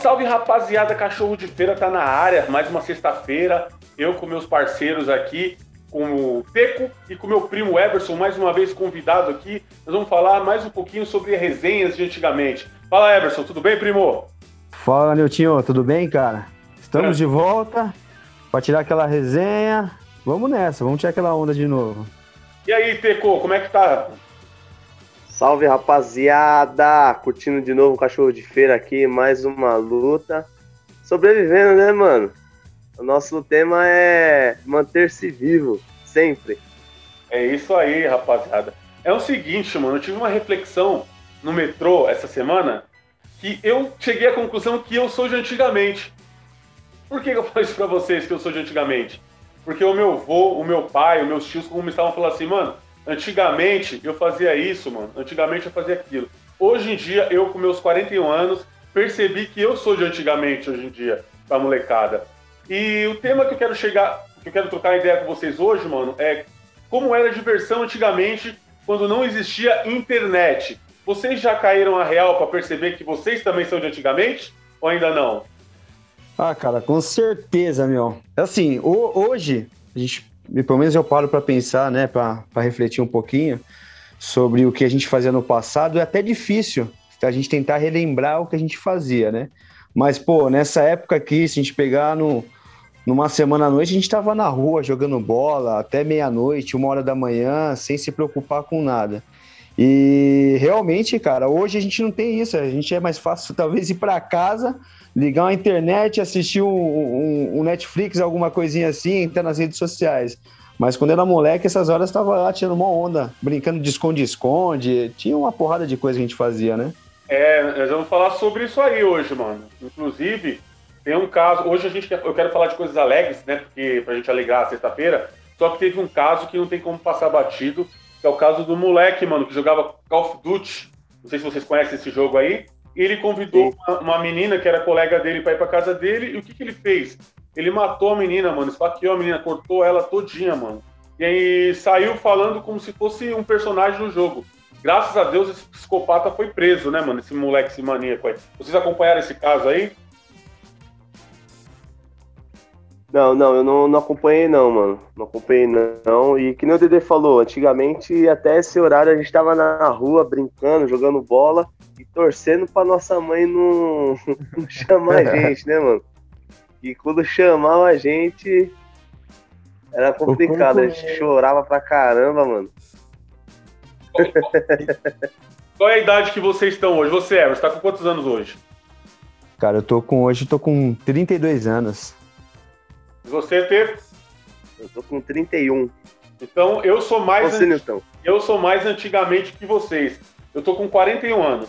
Salve, rapaziada, cachorro de feira tá na área, mais uma sexta-feira, eu com meus parceiros aqui, com o Teco e com meu primo Everson, mais uma vez convidado aqui, nós vamos falar mais um pouquinho sobre resenhas de antigamente. Fala, Everson, tudo bem, primo? Fala, Niltinho, tudo bem, cara? Estamos é. de volta para tirar aquela resenha, vamos nessa, vamos tirar aquela onda de novo. E aí, Teco, como é que tá? Salve rapaziada! Curtindo de novo o cachorro de feira aqui, mais uma luta. Sobrevivendo, né, mano? O nosso tema é manter-se vivo, sempre. É isso aí, rapaziada. É o seguinte, mano, eu tive uma reflexão no metrô essa semana que eu cheguei à conclusão que eu sou de antigamente. Por que eu falo isso pra vocês que eu sou de antigamente? Porque o meu avô, o meu pai, os meus tios, como estavam falando assim, mano, Antigamente eu fazia isso, mano. Antigamente eu fazia aquilo. Hoje em dia, eu com meus 41 anos, percebi que eu sou de antigamente hoje em dia, pra molecada. E o tema que eu quero chegar, que eu quero trocar ideia com vocês hoje, mano, é como era a diversão antigamente quando não existia internet. Vocês já caíram a real para perceber que vocês também são de antigamente? Ou ainda não? Ah, cara, com certeza, meu. Assim, hoje, a gente pelo menos eu paro para pensar, né, para refletir um pouquinho sobre o que a gente fazia no passado, é até difícil a gente tentar relembrar o que a gente fazia, né? Mas, pô, nessa época aqui, se a gente pegar no, numa semana à noite, a gente estava na rua jogando bola até meia-noite, uma hora da manhã, sem se preocupar com nada. E realmente, cara, hoje a gente não tem isso. A gente é mais fácil, talvez, ir para casa, ligar uma internet, assistir um, um, um, Netflix, alguma coisinha assim, entrar nas redes sociais. Mas quando era moleque, essas horas estava lá tirando uma onda, brincando de esconde-esconde. Tinha uma porrada de coisa que a gente fazia, né? É, nós vamos falar sobre isso aí hoje, mano. Inclusive, tem um caso. Hoje a gente eu quero falar de coisas alegres, né? Porque pra gente alegrar a sexta-feira. Só que teve um caso que não tem como passar batido, que é o caso do moleque, mano, que jogava Call of Duty. Não sei se vocês conhecem esse jogo aí. E ele convidou uma, uma, menina que era colega dele para ir para casa dele. E o que, que ele fez? Ele matou a menina, mano, esfaqueou a menina, cortou ela todinha, mano. E aí saiu falando como se fosse um personagem do jogo. Graças a Deus esse psicopata foi preso, né, mano? Esse moleque, esse maníaco aí. Vocês acompanharam esse caso aí? Não, não, eu não, não acompanhei não, mano. Não acompanhei não. E que nem o Dede falou, antigamente até esse horário a gente tava na rua brincando, jogando bola e torcendo pra nossa mãe não, não chamar a gente, né, mano? E quando chamava a gente era complicado, a gente chorava pra caramba, mano. Qual é a idade que vocês estão hoje? Você, Everson, tá com quantos anos hoje? Cara, eu tô com hoje, eu tô com 32 anos. Você ter? Eu tô com 31. Então eu sou mais Você, anti... eu sou mais antigamente que vocês. Eu tô com 41 anos.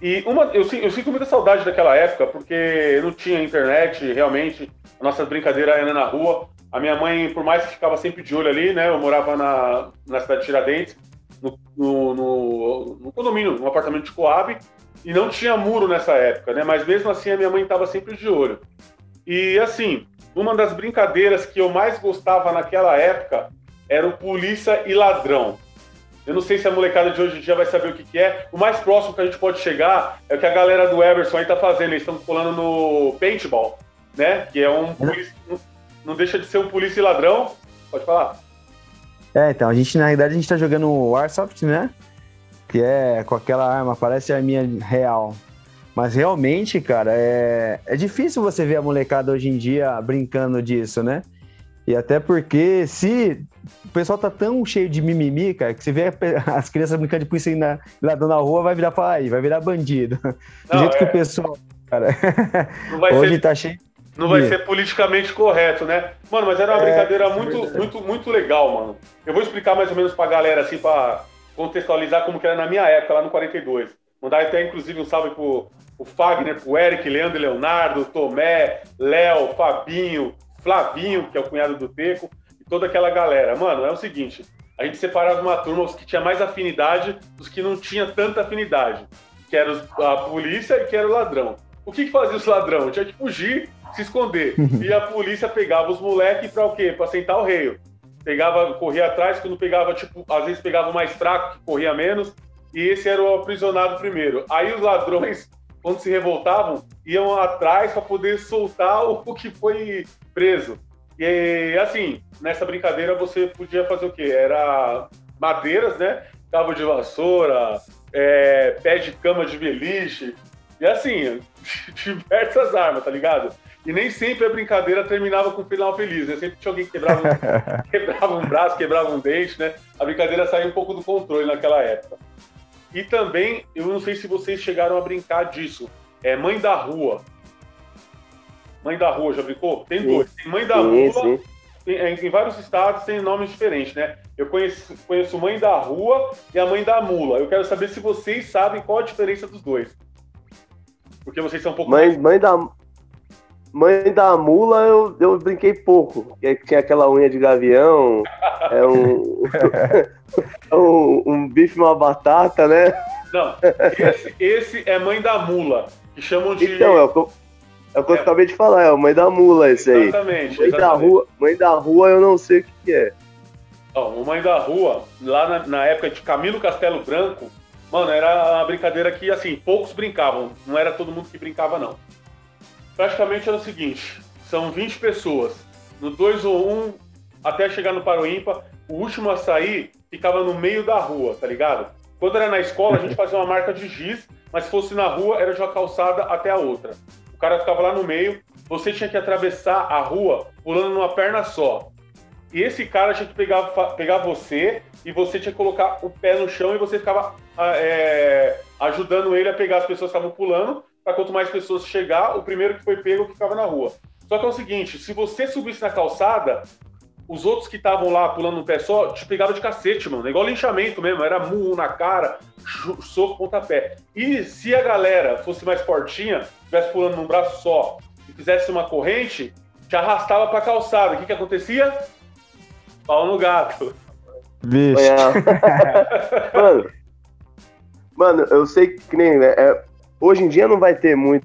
E uma, eu, eu sinto muita saudade daquela época, porque não tinha internet, realmente. A nossa brincadeira era na rua. A minha mãe, por mais que ficava sempre de olho ali, né? Eu morava na, na cidade de Tiradentes, no, no, no, no condomínio, no apartamento de Coab, e não tinha muro nessa época, né? Mas mesmo assim a minha mãe estava sempre de olho. E assim, uma das brincadeiras que eu mais gostava naquela época era o polícia e ladrão. Eu não sei se a molecada de hoje em dia vai saber o que, que é. O mais próximo que a gente pode chegar é o que a galera do Everson aí tá fazendo. Eles estão colando no paintball, né? Que é um polícia, não deixa de ser um polícia e ladrão. Pode falar. É, então, a gente, na realidade, a gente tá jogando o Warsoft, né? Que é com aquela arma, parece a arminha real. Mas realmente, cara, é, é difícil você ver a molecada hoje em dia brincando disso, né? E até porque se o pessoal tá tão cheio de mimimi, cara, que você vê as crianças brincando de polícia e ladrão na rua, vai virar aí, vai virar bandido. Do Não, jeito é... que o pessoal, cara, hoje ser... tá cheio. Não vai ser politicamente correto, né? Mano, mas era uma é, brincadeira é muito, muito, muito legal, mano. Eu vou explicar mais ou menos pra galera, assim, pra contextualizar como que era na minha época, lá no 42. Mandar até, inclusive, um salve pro, pro Fagner, pro Eric, Leandro e Leonardo, Tomé, Léo, Fabinho, Flavinho, que é o cunhado do Teco, e toda aquela galera. Mano, é o seguinte, a gente separava uma turma, os que tinha mais afinidade, os que não tinha tanta afinidade, que era a polícia e que era o ladrão. O que, que fazia os ladrão? Tinha que fugir, se esconder. E a polícia pegava os moleques pra o quê? Pra sentar o rei. Pegava, corria atrás, quando pegava, tipo, às vezes pegava o mais fraco, que corria menos, e esse era o aprisionado primeiro. Aí os ladrões quando se revoltavam, iam atrás para poder soltar o, que foi preso. E assim, nessa brincadeira você podia fazer o quê? Era madeiras, né? Cabo de vassoura, é, pé de cama de beliche, e assim, diversas armas, tá ligado? E nem sempre a brincadeira terminava com um final feliz, né? Sempre tinha alguém que quebrava, um, quebrava um braço, quebrava um dente, né? A brincadeira saía um pouco do controle naquela época. E também, eu não sei se vocês chegaram a brincar disso, é Mãe da Rua. Mãe da Rua, já brincou? Tem dois. Tem Mãe da sim, Rua, sim. Em, em, vários estados tem nomes diferentes, né? Eu conheço, conheço Mãe da Rua e a Mãe da Mula. Eu quero saber se vocês sabem qual a diferença dos dois. Porque vocês são um pouco. Mãe, mãe da, Mãe da mula eu, eu brinquei pouco. Tinha aquela unha de gavião, é um, um, um, bife uma batata, né? Não, esse, esse, é mãe da mula, que chamam de. Então, é o que eu, é o que eu acabei de falar, é o mãe da mula esse aí. Exatamente. Mãe, exatamente. Da rua, mãe da rua eu não sei o que, que é. Ó, Mãe da Rua, lá na, na época de Camilo Castelo Branco, mano, era uma brincadeira que, assim, poucos brincavam. Não era todo mundo que brincava, não praticamente era o seguinte: são 20 pessoas. No 2 ou 1, um, até chegar no paro ímpar, o último a sair ficava no meio da rua, tá ligado? Quando era na escola, a gente fazia uma marca de giz, mas se fosse na rua, era de uma calçada até a outra. O cara ficava lá no meio, você tinha que atravessar a rua pulando numa perna só. E esse cara tinha que pegar, pegar você e você tinha que colocar o pé no chão e você ficava é, ajudando ele a pegar as pessoas que estavam pulando para quanto mais pessoas chegar, o primeiro que foi pego ficava na rua. Só que é o seguinte, se você subisse na calçada, os outros que estavam lá pulando no pé só te pegavam de cacete, mano. É igual linchamento mesmo, era murro na cara, soco, pontapé. E se a galera fosse mais fortinha, estivesse pulando num braço só e fizesse uma corrente, te arrastava pra calçada. O que que acontecia? Pau no gato. Bicho. mano, mano, eu sei que nem. É, Hoje em dia não vai ter muito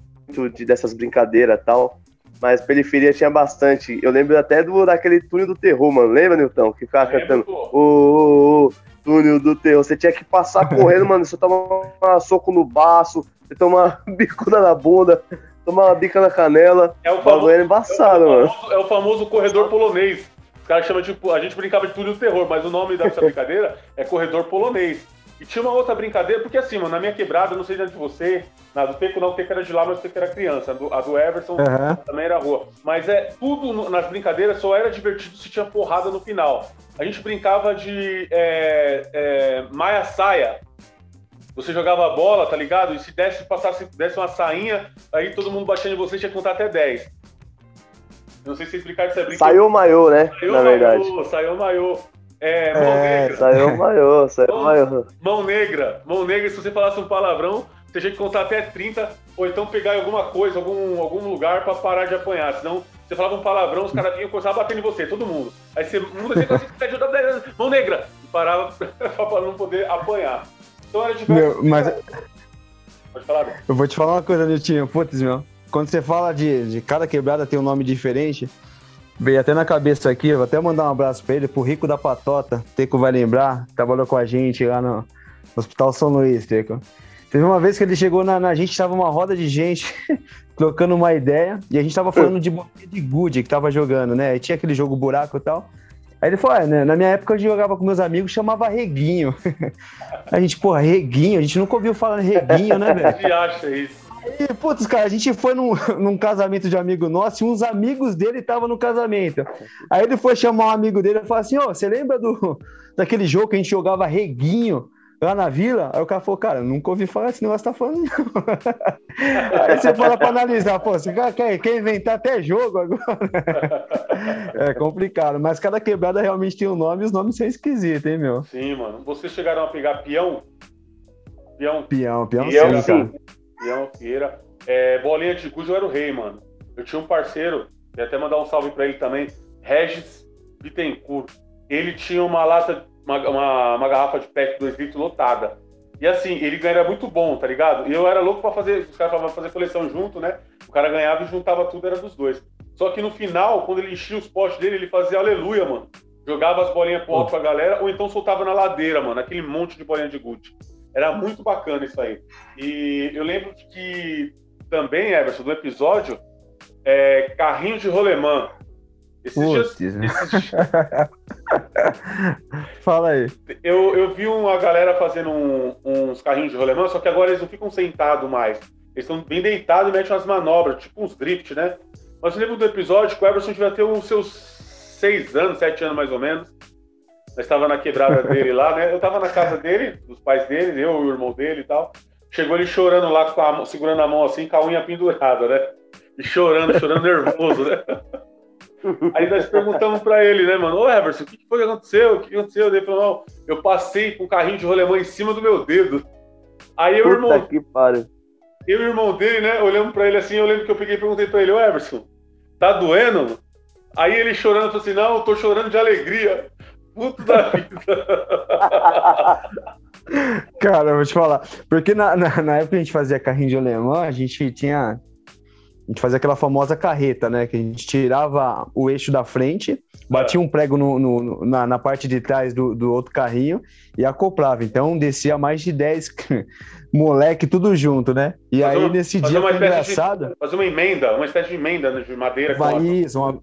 de, dessas brincadeiras tal, mas periferia tinha bastante. Eu lembro até do, daquele túnel do terror, mano. Lembra, Nilton? Que ficava cantando. Ô, ô, ô, túnel do terror. Você tinha que passar correndo, mano. Você toma um soco no baço, você toma uma bicuda na bunda, toma uma bica na canela. É o famoso, é embaçado, é o famoso, mano. É o famoso corredor polonês. Os caras chamam de. A gente brincava de túnel do terror, mas o nome dessa brincadeira é corredor polonês. E tinha uma outra brincadeira, porque assim, mano, na minha quebrada, não sei de você, na do Teco não, o Teco era de lá, mas o Teco era criança. A do, a do Everson uhum. também era rua. Mas é tudo no, nas brincadeiras só era divertido se tinha porrada no final. A gente brincava de é, é, Maia Saia. Você jogava a bola, tá ligado? E se desse, passasse, desse uma sainha, aí todo mundo baixando em você tinha que contar até 10. Não sei se explicar isso é brincadeira. Saiu o maiô, né? Saiu na verdade. Saiu o maiô. É, mão é, negra. Saiu maior, saiu mão, maior. Mão negra. Mão negra, se você falasse um palavrão, você tinha que contar até 30, ou então pegar em alguma coisa, algum, algum lugar pra parar de apanhar. Senão, você falava um palavrão, os caras vinham começar a bater em você, todo mundo. Aí você muda, você assim, pede ajuda, mão negra. E parava pra não poder apanhar. Então era diverso. Meu, mas... Pode falar, Eu vou te falar uma coisa, Niltinho. Putz, meu. Quando você fala de, de cada quebrada tem um nome diferente, Veio até na cabeça aqui, vou até mandar um abraço pra ele, pro Rico da Patota. Teco vai lembrar, trabalhou com a gente lá no Hospital São Luís, Teco. Teve uma vez que ele chegou na, na gente, tava uma roda de gente trocando uma ideia, e a gente tava falando de bolinha de gude que tava jogando, né? E tinha aquele jogo buraco e tal. Aí ele falou, ah, né, na minha época eu jogava com meus amigos, chamava Reguinho. a gente, porra, Reguinho, a gente nunca ouviu falar Reguinho, né, velho? Acha isso. E, putz, cara, a gente foi num, num casamento de amigo nosso e uns amigos dele estavam no casamento. Aí ele foi chamar um amigo dele e falou assim: Ô, oh, você lembra do, daquele jogo que a gente jogava reguinho lá na vila? Aí o cara falou: Cara, nunca ouvi falar esse negócio tá falando. Aí você fala pra analisar: Pô, você quer, quer inventar até jogo agora? é complicado, mas cada quebrada realmente tem um nome e os nomes são esquisitos, hein, meu? Sim, mano. Vocês chegaram a pegar peão? Peão. Peão, peão, peão sim. Cara. Leão Vieira. É, bolinha de Cujo era o rei, mano. Eu tinha um parceiro, e até mandar um salve pra ele também, Regis Bittencourt. Ele tinha uma lata, uma, uma, uma garrafa de PET 2 litros lotada. E assim, ele era muito bom, tá ligado? E eu era louco pra fazer, os caras falavam fazer coleção junto, né? O cara ganhava e juntava tudo, era dos dois. Só que no final, quando ele enchia os postes dele, ele fazia aleluia, mano. Jogava as bolinhas pro alto pra galera, ou então soltava na ladeira, mano, aquele monte de bolinha de gude. Era muito bacana isso aí. E eu lembro que também, Everson, do episódio, é, carrinho de rolemã. Esses Putz, dias, esses... Fala aí. Eu, eu vi uma galera fazendo um, uns carrinhos de rolemã, só que agora eles não ficam sentados mais. Eles estão bem deitados e metem umas manobras, tipo uns drift, né? Mas eu lembro do episódio que o Everson devia ter os seus seis anos, sete anos mais ou menos. Nós estava na quebrada dele lá, né? Eu estava na casa dele, dos pais dele, eu e o irmão dele e tal. Chegou ele chorando lá, com a, segurando a mão assim, com a unha pendurada, né? E chorando, chorando nervoso, né? Aí nós perguntamos pra ele, né, mano? Ô, Everson, o que foi que aconteceu? O que aconteceu? Ele falou, não, eu passei com um carrinho de rolemã em cima do meu dedo. Aí eu, irmão. Que pariu. Eu e o irmão dele, né, olhando pra ele assim, eu lembro que eu peguei e perguntei pra ele, ô Everson, tá doendo? Aí ele chorando, falou assim, não, eu tô chorando de alegria. Puto da vida. Cara, eu vou te falar. Porque na, na, na, época que a gente fazia carrinho de alemão, a gente tinha. A gente fazia aquela famosa carreta, né? Que a gente tirava o eixo da frente, batia um prego no, no na, na, parte de trás do, do outro carrinho e acoplava. Então descia mais de 10 moleque, tudo junto, né? E fazer aí uma, nesse dia foi engraçado. De, fazer uma emenda, uma espécie de emenda de madeira. Vai isso, uma...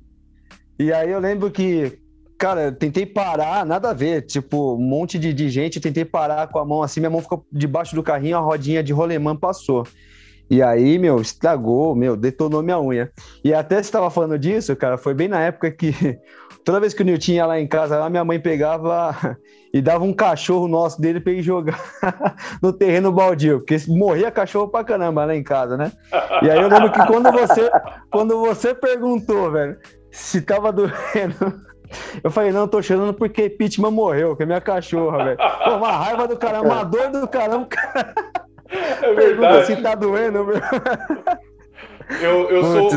E aí eu lembro que Cara, tentei parar, nada a ver. Tipo, um monte de, de gente, tentei parar com a mão assim, minha mão ficou debaixo do carrinho, a rodinha de rolemã passou. E aí, meu, estragou, meu, detonou minha unha. E até você estava falando disso, cara, foi bem na época que toda vez que o Nilton ia lá em casa, lá, minha mãe pegava e dava um cachorro nosso dele para ir jogar no terreno baldio, porque morria cachorro pra caramba lá em casa, né? E aí eu lembro que quando você, quando você perguntou, velho, se tava doendo eu falei, não, tô chorando porque Pitman morreu, que é minha cachorra, velho. Uma raiva do caramba, uma dor do caramba. É verdade. se tá doendo, meu. Eu, eu sou.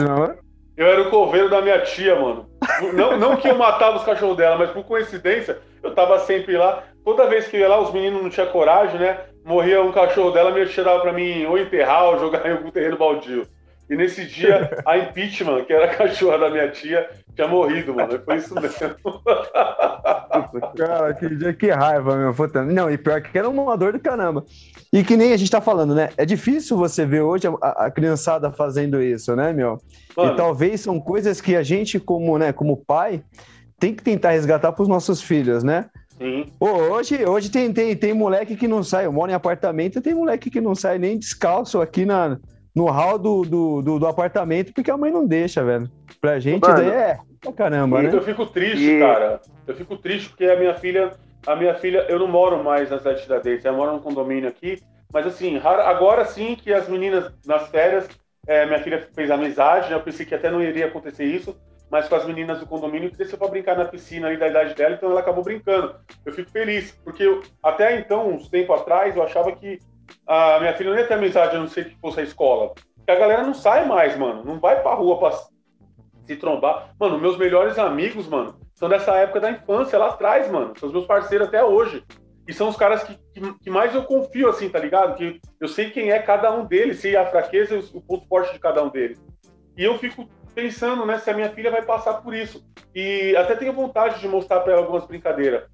Eu era o coveiro da minha tia, mano. Não, não que eu matava os cachorros dela, mas por coincidência, eu tava sempre lá. Toda vez que eu ia lá, os meninos não tinham coragem, né? Morria um cachorro dela, me tirava pra mim ou enterrar ou jogar em algum terreno baldio. E nesse dia, a impeachment, que era a cachorra da minha tia, tinha morrido, mano. Foi isso mesmo. Cara, que dia que raiva, meu. Puta. Não, e pior que era uma dor do caramba. E que nem a gente tá falando, né? É difícil você ver hoje a, a criançada fazendo isso, né, meu? Mano. E talvez são coisas que a gente, como, né, como pai, tem que tentar resgatar pros nossos filhos, né? Sim. Pô, hoje, hoje tem, tem, tem moleque que não sai. Eu moro em apartamento tem moleque que não sai nem descalço aqui na, no hall do, do, do, do, apartamento porque a mãe não deixa, velho. Pra gente Mano, daí é pra caramba, né? Eu fico triste, e... cara. Eu fico triste porque a minha filha, a minha filha, eu não moro mais na cidade de Tiradentes, eu moro num condomínio aqui, mas assim, agora sim que as meninas nas férias, é, minha filha fez amizade, né? eu pensei que até não iria acontecer isso, mas com as meninas do condomínio que desceu para brincar na piscina ali da idade dela, então ela acabou brincando. Eu fico feliz, porque eu, até então, uns tempo atrás, eu achava que a minha filha não ia ter amizade, a não ser que fosse a escola. Porque a galera não sai mais, mano. Não vai pra rua pra se trombar. Mano, meus melhores amigos, mano, são dessa época da infância, lá atrás, mano. São os meus parceiros até hoje. E são os caras que, que, que, mais eu confio, assim, tá ligado? Que eu sei quem é cada um deles, sei a fraqueza e o ponto forte de cada um deles. E eu fico pensando, né, se a minha filha vai passar por isso. E até tenho vontade de mostrar para ela algumas brincadeiras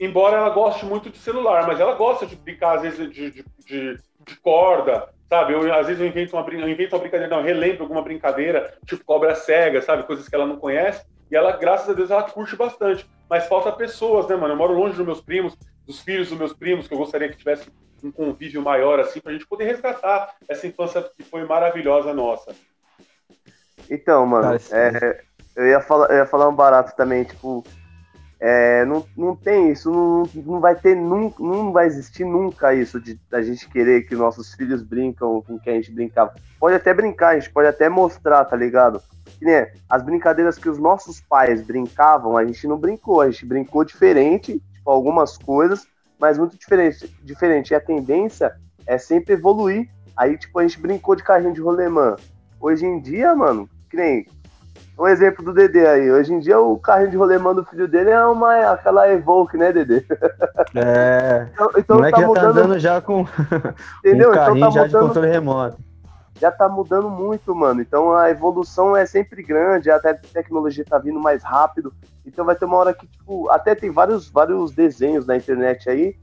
embora ela goste muito de celular, mas ela gosta de brincar, às vezes, de, de, de, de corda, sabe? Eu, às vezes eu invento, uma, eu invento uma brincadeira, não, eu relembro alguma brincadeira, tipo cobra cega, sabe? Coisas que ela não conhece. E ela, graças a Deus, ela curte bastante. Mas falta pessoas, né, mano? Eu moro longe dos meus primos, dos filhos dos meus primos, que eu gostaria que tivesse um convívio maior, assim, pra gente poder resgatar essa infância que foi maravilhosa nossa. Então, mano, é, eu, ia falar, eu ia falar um barato também, tipo, é, não, não tem isso, não, não vai ter nunca, não vai existir nunca isso de a gente querer que nossos filhos brincam com quem a gente brincava. Pode até brincar, a gente pode até mostrar, tá ligado? Que, né, as brincadeiras que os nossos pais brincavam, a gente não brincou, a gente brincou diferente, tipo, algumas coisas, mas muito diferente, diferente. E a tendência é sempre evoluir. Aí, tipo, a gente brincou de carrinho de rolemã. Hoje em dia, mano, que nem um exemplo do Dedê aí. Hoje em dia o carrinho de rolemã do filho dele é uma aquela Evoque, né, Dedê? É. então, então tá já mudando... tá andando já com Entendeu? um carrinho então tá já mudando... de controle remoto. Já tá mudando muito, mano. Então a evolução é sempre grande, até a tecnologia tá vindo mais rápido. Então vai ter uma hora que, tipo, até tem vários, vários desenhos na internet aí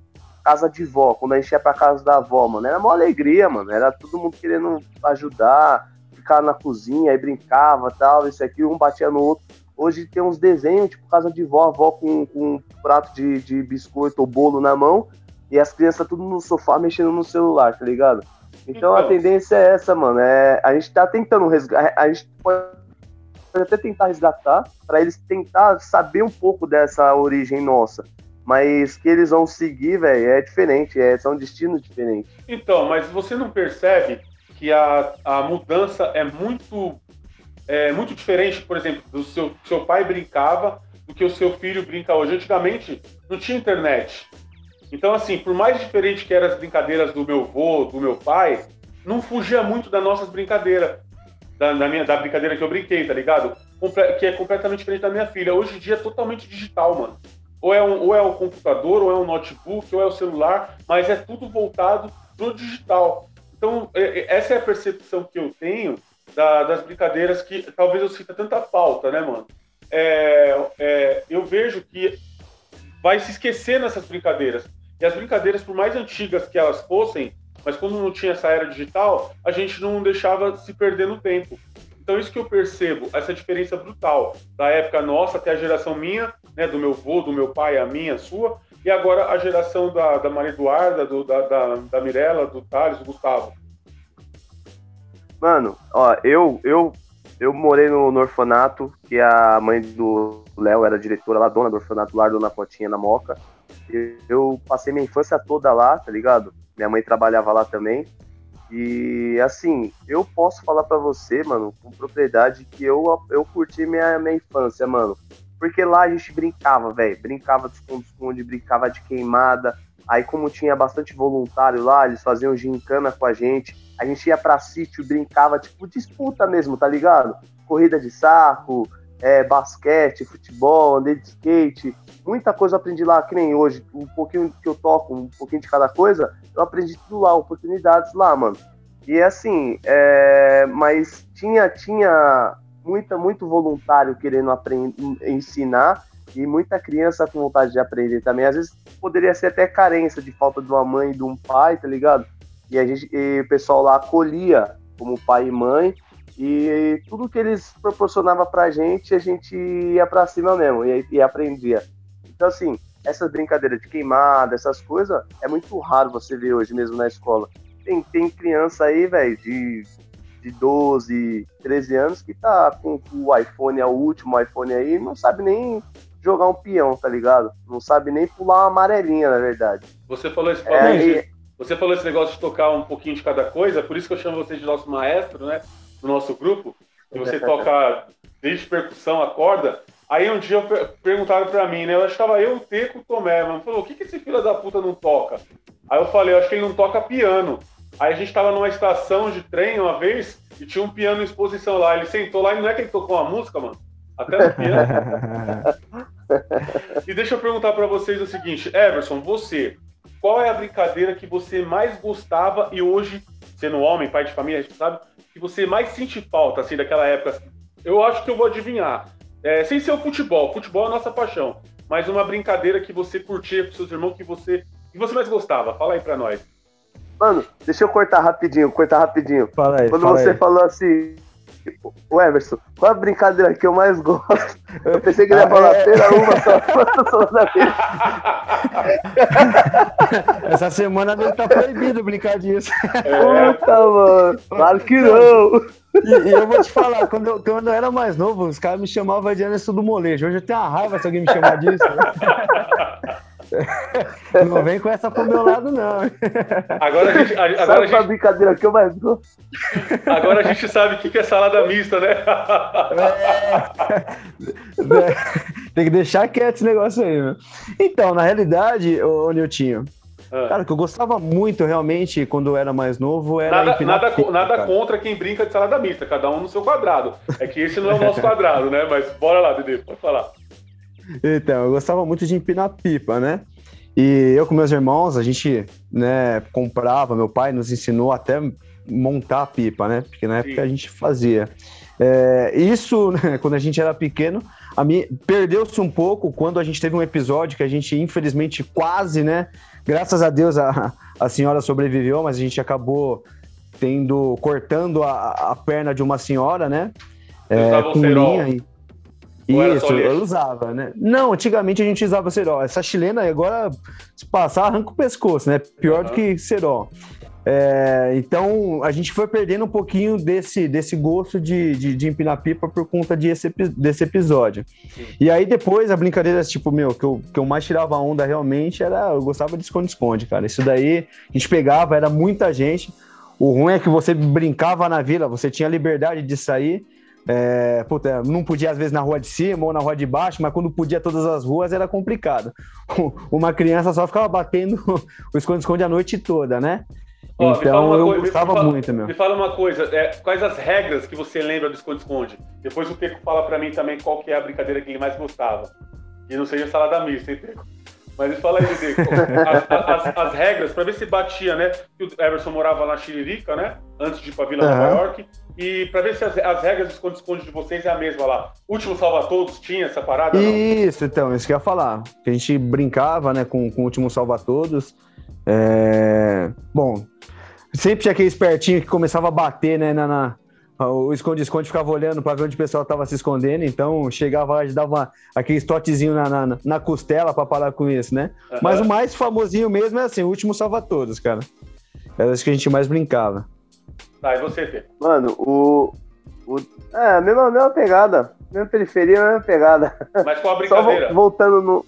casa de vó, quando a gente ia pra casa da avó, mano, era uma alegria, mano. Era todo mundo querendo ajudar, ficar na cozinha, aí brincava tal, isso aqui, um batia no outro. Hoje tem uns desenhos, tipo, casa de vó, avó com, com um prato de, de biscoito ou bolo na mão, e as crianças tudo no sofá mexendo no celular, tá ligado? Então, então, a tendência é essa, mano. É, a gente tá tentando resgatar. A gente pode até tentar resgatar, para eles tentar saber um pouco dessa origem nossa. Mas que eles vão seguir, velho, é diferente, é, são destinos diferentes. Então, mas você não percebe que a, a mudança é muito, é muito diferente, por exemplo, do seu, seu pai brincava do que o seu filho brinca hoje. Antigamente não tinha internet. Então, assim, por mais diferente que eram as brincadeiras do meu avô, do meu pai, não fugia muito das nossas brincadeiras. Da, da, minha, da brincadeira que eu brinquei, tá ligado? Que é completamente diferente da minha filha. Hoje em dia é totalmente digital, mano. Ou é, um, ou é o computador, ou é o notebook, ou é o celular, mas é tudo voltado pro digital. Então, é, é, essa é a percepção que eu tenho da, das brincadeiras que talvez eu sinta tanta falta, né, mano? É, é, eu vejo que vai se esquecer nessas brincadeiras. E as brincadeiras, por mais antigas que elas fossem, mas quando não tinha essa era digital, a gente não deixava se perder no tempo. Então, isso que eu percebo, essa diferença brutal da época nossa até a geração minha, né, do meu avô, do meu pai, a minha, a sua, e agora a geração da, da Maria Eduarda, do, da, da, da Mirella, do Thales, do Gustavo. Mano, ó, eu, eu, eu morei no, no orfanato, que a mãe do Léo era diretora lá, dona do orfanato lá, Dona Potinha na Moca. Eu passei minha infância toda lá, tá ligado? Minha mãe trabalhava lá também. E assim, eu posso falar para você, mano, com propriedade que eu, eu curti minha, minha infância, mano. Porque lá a gente brincava, velho. Brincava de esconde-esconde, brincava de queimada. Aí, como tinha bastante voluntário lá, eles faziam gincana com a gente. A gente ia pra sítio, brincava, tipo, disputa mesmo, tá ligado? Corrida de saco, é, basquete, futebol, andei de skate, muita coisa aprendi lá, que nem hoje, um pouquinho que eu toco, um pouquinho de cada coisa, eu aprendi tudo lá, oportunidades lá, mano. E assim, é, mas tinha, tinha muita, muito voluntário querendo aprender, ensinar e muita criança com vontade de aprender também. Às vezes poderia ser até carência de falta de uma mãe e de um pai, tá ligado? E, a gente, e o pessoal lá acolhia como pai e mãe e tudo que eles proporcionavam pra gente, a gente ia pra cima mesmo e, e aprendia. Então, assim, essas brincadeiras de queimada, essas coisas, é muito raro você ver hoje mesmo na escola. Tem, tem criança aí, velho, de, de 12, 13 anos que tá com o iPhone, é o último iPhone aí, não sabe nem jogar um peão, tá ligado? Não sabe nem pular uma amarelinha, na verdade. Você falou esse, é, e... você falou esse negócio de tocar um pouquinho de cada coisa, por isso que eu chamo você de nosso maestro, né? no nosso grupo, que você toca desde percussão a corda. Aí um dia perguntaram pra mim, né? Eu estava eu, o Teco, o Tomé, mano. Falou, o que, que esse filho da puta não toca? Aí eu falei, eu acho que ele não toca piano. Aí a gente tava numa estação de trem uma vez e tinha um piano em exposição lá. Ele sentou lá e não é que ele tocou uma música, mano? Até no piano. e deixa eu perguntar para vocês o seguinte, Everson, você, qual é a brincadeira que você mais gostava e hoje, sendo homem, pai de família, sabe, que você mais sente falta, assim, daquela época? Eu acho que eu vou adivinhar. É, sem ser o futebol. Futebol é a nossa paixão. Mas uma brincadeira que você curtia com seus irmãos, que você, que você mais gostava. Fala aí pra nós. Mano, deixa eu cortar rapidinho, cortar rapidinho. Fala aí, Quando fala você aí. falou assim, o Emerson, qual a brincadeira que eu mais gosto? Eu pensei que ele ia falar, ah, é... pera uma só, da Essa semana ele tá proibido brincar disso. É. Puta, mano. Claro que não. E, e, eu vou te falar, quando eu, quando eu era mais novo, os caras me chamavam de Anderson do Molejo. Hoje eu tenho uma raiva se alguém me chamar disso. Não vem com essa pro meu lado, não. Agora a gente. Agora sabe a gente... brincadeira que eu mais gosto? Agora a gente sabe o que é salada mista, né? É... Tem que deixar quieto esse negócio aí, meu. Então, na realidade, ô, Niltinho, ah. Cara, o que eu gostava muito realmente quando eu era mais novo era. Nada, nada, pipa, nada contra quem brinca de salada mista, cada um no seu quadrado. É que esse não é o nosso quadrado, né? Mas bora lá, Dede, pode falar. Então, eu gostava muito de empinar pipa, né? E eu com meus irmãos, a gente, né, comprava, meu pai nos ensinou até montar a pipa, né? Porque na época Sim. a gente fazia. É, isso, né, quando a gente era pequeno, perdeu-se um pouco quando a gente teve um episódio que a gente, infelizmente, quase, né? Graças a Deus a, a senhora sobreviveu, mas a gente acabou tendo, cortando a, a perna de uma senhora, né? É, com linha e, isso, eu usava, né? Não, antigamente a gente usava cerol. Essa chilena agora, se passar, arranca o pescoço, né? Pior uhum. do que cerol. É, então a gente foi perdendo um pouquinho desse, desse gosto de, de, de empinar pipa por conta de esse, desse episódio. Sim. E aí depois a brincadeira, tipo, meu, que eu, que eu mais tirava onda realmente era. Eu gostava de esconde-esconde, cara. Isso daí a gente pegava, era muita gente. O ruim é que você brincava na vila, você tinha liberdade de sair. É, puta, não podia às vezes na rua de cima ou na rua de baixo, mas quando podia todas as ruas era complicado. Uma criança só ficava batendo o esconde-esconde a noite toda, né? Ó, então eu coisa, gostava fala, muito, meu. Me fala uma coisa, é, quais as regras que você lembra do esconde-esconde? Depois o Teco fala para mim também qual que é a brincadeira que ele mais gostava. E não seja salada mista, hein, Teco? Mas fala aí, Teco, as, as, as, regras, para ver se batia, né? Que o Everson morava na Chiririca, né? Antes de ir pra Vila uhum. Nova York. E para ver se as, as regras do esconde-esconde de vocês é a mesma lá. Último Salva Todos tinha essa parada? Isso, não? então, isso que eu ia falar. Que a gente brincava, né, com, com o Último Salva Todos. É... Bom, sempre tinha aquele espertinho que começava a bater, né, na, na o esconde-esconde ficava olhando para ver onde o pessoal estava se escondendo, então chegava lá e dava uma, aquele totezinho na, na, na costela para parar com isso, né? Uhum. Mas o mais famosinho mesmo é assim, o último salva todos, cara. Era isso que a gente mais brincava. Tá, e você, Fê? Mano, o. o é, a mesma, mesma pegada. Mesma periferia, mesma pegada. Mas qual a brincadeira? Só voltando no.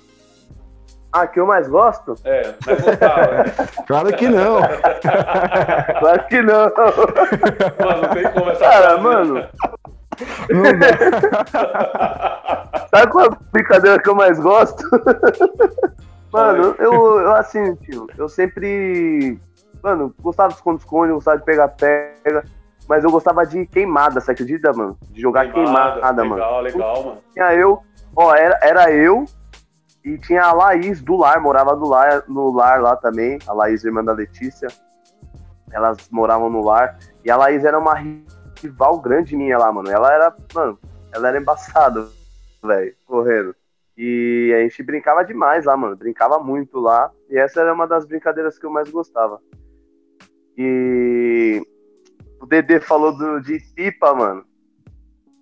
Ah, que eu mais gosto? É, mais gostava, né? Claro que não. claro que não. Mano, não tem como essa Cara, coisa. mano. Sabe qual a brincadeira que eu mais gosto? Mano, eu, eu assim, tio, eu sempre. Mano, gostava de esconde-esconde, gostava de pegar-pega. Mas eu gostava de queimada, você acredita, mano? De jogar queimada, queimada legal, mano. Legal, legal, mano. Tinha eu, ó, era, era eu, e tinha a Laís do lar, morava do lar, no lar lá também. A Laís, irmã da Letícia. Elas moravam no lar. E a Laís era uma rival grande minha lá, mano. Ela era, mano, ela era embaçada, velho, correndo. E a gente brincava demais lá, mano. Brincava muito lá. E essa era uma das brincadeiras que eu mais gostava. E o Dedê falou do, de pipa, mano.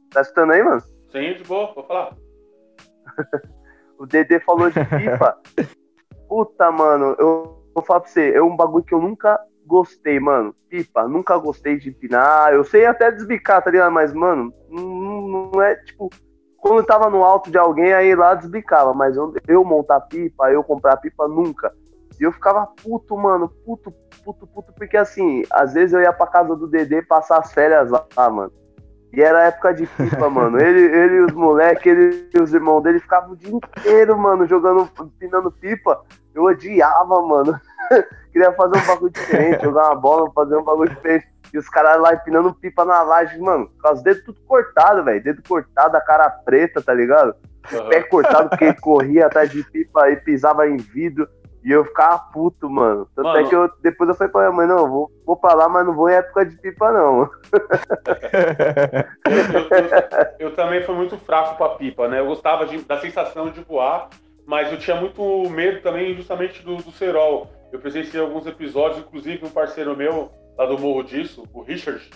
Tá escutando aí, mano? Sim, de boa, vou falar. O Dedê falou de FIFA. Puta, mano, eu vou falar pra você, é um bagulho que eu nunca gostei, mano. Pipa, nunca gostei de empinar. Eu sei até desbicar, tá ligado? Mas, mano, não, não é tipo. Quando eu tava no alto de alguém, aí lá desbicava. Mas eu, eu montar pipa, eu comprar pipa, nunca. E eu ficava puto, mano, puto, puto, puto, porque assim, às vezes eu ia pra casa do Dedê passar as férias lá, mano. E era época de FIFA, mano. Ele, ele e os moleques, ele e os irmãos dele ficavam o dia inteiro, mano, jogando, pinando pipa. Eu odiava, mano. Queria fazer um bagulho diferente, jogar uma bola, fazer um bagulho diferente. E os caras lá empinando pipa na laje, mano, com os dedos tudo cortado, velho. Dedo cortado, a cara preta, tá ligado? Uhum. Pé cortado, porque corria atrás de pipa e pisava em vidro. E eu ficava puto, mano. Tanto mano. é que eu, depois eu falei pra minha mãe, não, vou, vou pra lá, mas não vou em época de pipa, não. eu, eu, eu, também fui muito fraco pra pipa, né? Eu gostava de, da sensação de voar, mas eu tinha muito medo também justamente do, do cerol. Eu presenciei alguns episódios, inclusive um parceiro meu lá do Morro disso, o Richard,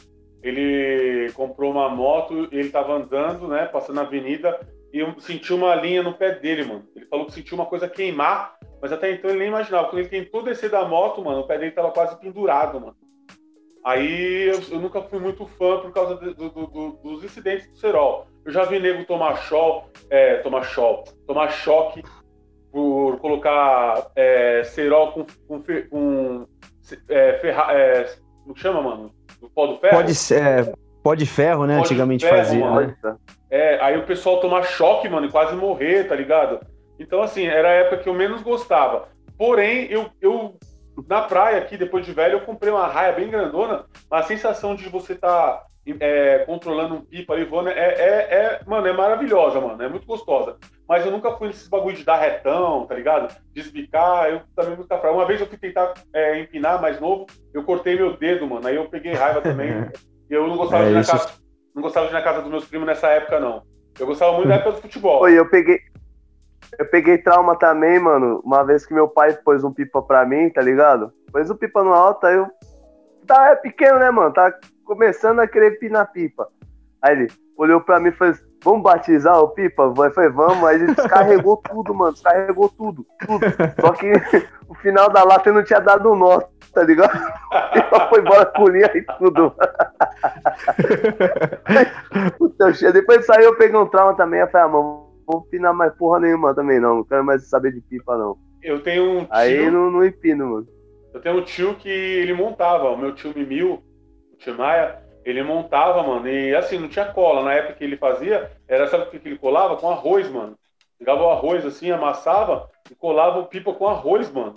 ele comprou uma moto e ele tava andando, né, passando na avenida e eu senti uma linha no pé dele, mano. Ele falou que sentiu uma coisa queimar mas até então ele nem imaginava. Quando ele tentou descer da moto, mano, o pé dele tava quase pendurado, mano. Aí eu, eu nunca fui muito fã por causa do, do, do, dos incidentes do Serol. Eu já vi nego tomar show, é, tomar show, tomar choque por colocar é, Serol com, com, com é, ferra, é, como chama, mano? O pó do ferro? Pode ser, pó de ferro, né? Pó Antigamente ferro, fazia, né? É, aí o pessoal tomar choque, mano, e quase morrer, tá ligado? Então, assim, era a época que eu menos gostava. Porém, eu, eu na praia aqui, depois de velho, eu comprei uma raia bem grandona. A sensação de você estar tá, é, controlando um pipa ali voando é, é, é, mano, é maravilhosa, mano. É muito gostosa. Mas eu nunca fui nesses bagulho de dar retão, tá ligado? Desbicar, eu também nunca fraco. Uma vez eu fui tentar é, empinar mais novo, eu cortei meu dedo, mano. Aí eu peguei raiva também. eu não gostava é de ir na casa. não gostava de ir na casa dos meus primos nessa época, não. Eu gostava muito da época do futebol. Oi, eu peguei. Eu peguei trauma também, mano. Uma vez que meu pai pôs um pipa pra mim, tá ligado? Pôs o um pipa no alto, aí eu. Tá é pequeno, né, mano? Tá começando a querer pinar pipa. Aí ele olhou pra mim e falou: Vamos batizar o pipa? Vai, foi, vamos. Aí ele descarregou tudo, mano. Descarregou tudo. Tudo. Só que o final da lata não tinha dado um nó, tá ligado? E foi embora com linha e tudo. Puta, depois saiu, eu peguei um trauma também. Eu falei, ah, mano, vou pinar mais porra nenhuma também, não. Não quero mais saber de pipa, não. Eu tenho um tio... Aí não, não empino, mano. Eu tenho um tio que ele montava, o meu tio Mimil, o tio Maia, ele montava, mano, e assim, não tinha cola. Na época que ele fazia, era, sabe o que ele colava? Com arroz, mano. Pegava o arroz assim, amassava e colava o pipa com arroz, mano.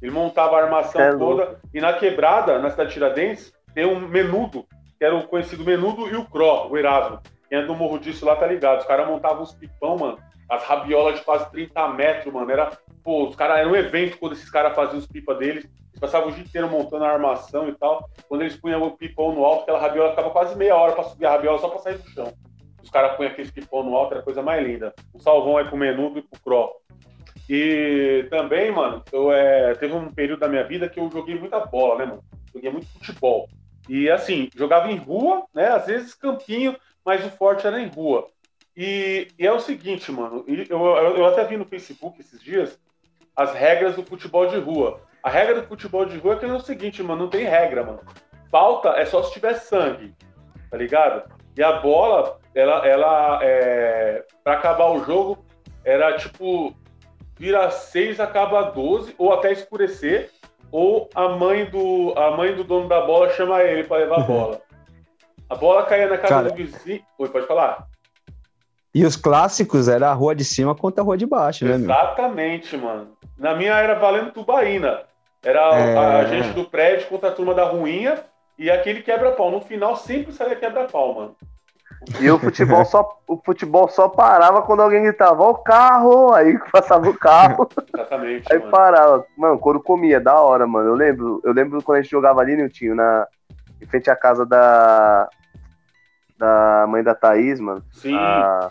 Ele montava a armação é toda. Louco. E na quebrada, na cidade de Tiradentes, tem um menudo, que era o conhecido menudo e o Cro, o Erasmo. Quem é do Morro disso lá tá ligado. Os caras montavam uns pipão, mano. As rabiolas de quase 30 metros, mano. Era, pô, os caras, era um evento quando esses caras faziam os pipa deles. Eles passavam o dia inteiro montando a armação e tal. Quando eles punham o pipão no alto, aquela rabiola ficava quase meia hora para subir a rabiola só para sair do chão. Os caras punham aquele pipão no alto, era a coisa mais linda. Um salvão aí pro menudo e pro cro. E também, mano, eu, é, teve um período da minha vida que eu joguei muita bola, né, mano? Joguei muito futebol. E assim, jogava em rua, né? Às vezes campinho, mas o forte era em rua. E, e é o seguinte, mano, eu, eu, até vi no Facebook esses dias as regras do futebol de rua. A regra do futebol de rua é que é o seguinte, mano, não tem regra, mano. Falta é só se tiver sangue, tá ligado? E a bola, ela, ela é, pra acabar o jogo, era tipo, vira 6, acaba 12, ou até escurecer, ou a mãe do, a mãe do dono da bola chama ele para levar a bola. A bola caía na casa Cara, do vizinho. Oi, pode falar. E os clássicos era a rua de cima contra a rua de baixo, né? Exatamente, meu? mano. Na minha era valendo tubaína. Era é... a gente do prédio contra a turma da ruinha e aquele quebra-pau. No final sempre saía quebra-pau, mano. E o futebol só, o futebol só parava quando alguém gritava, ó o carro, aí passava o carro. Exatamente. aí mano. parava. Mano, quando comia, da hora, mano. Eu lembro, eu lembro quando a gente jogava ali, Niltinho, na, em frente à casa da. Da mãe da Thaís, mano. Sim. A,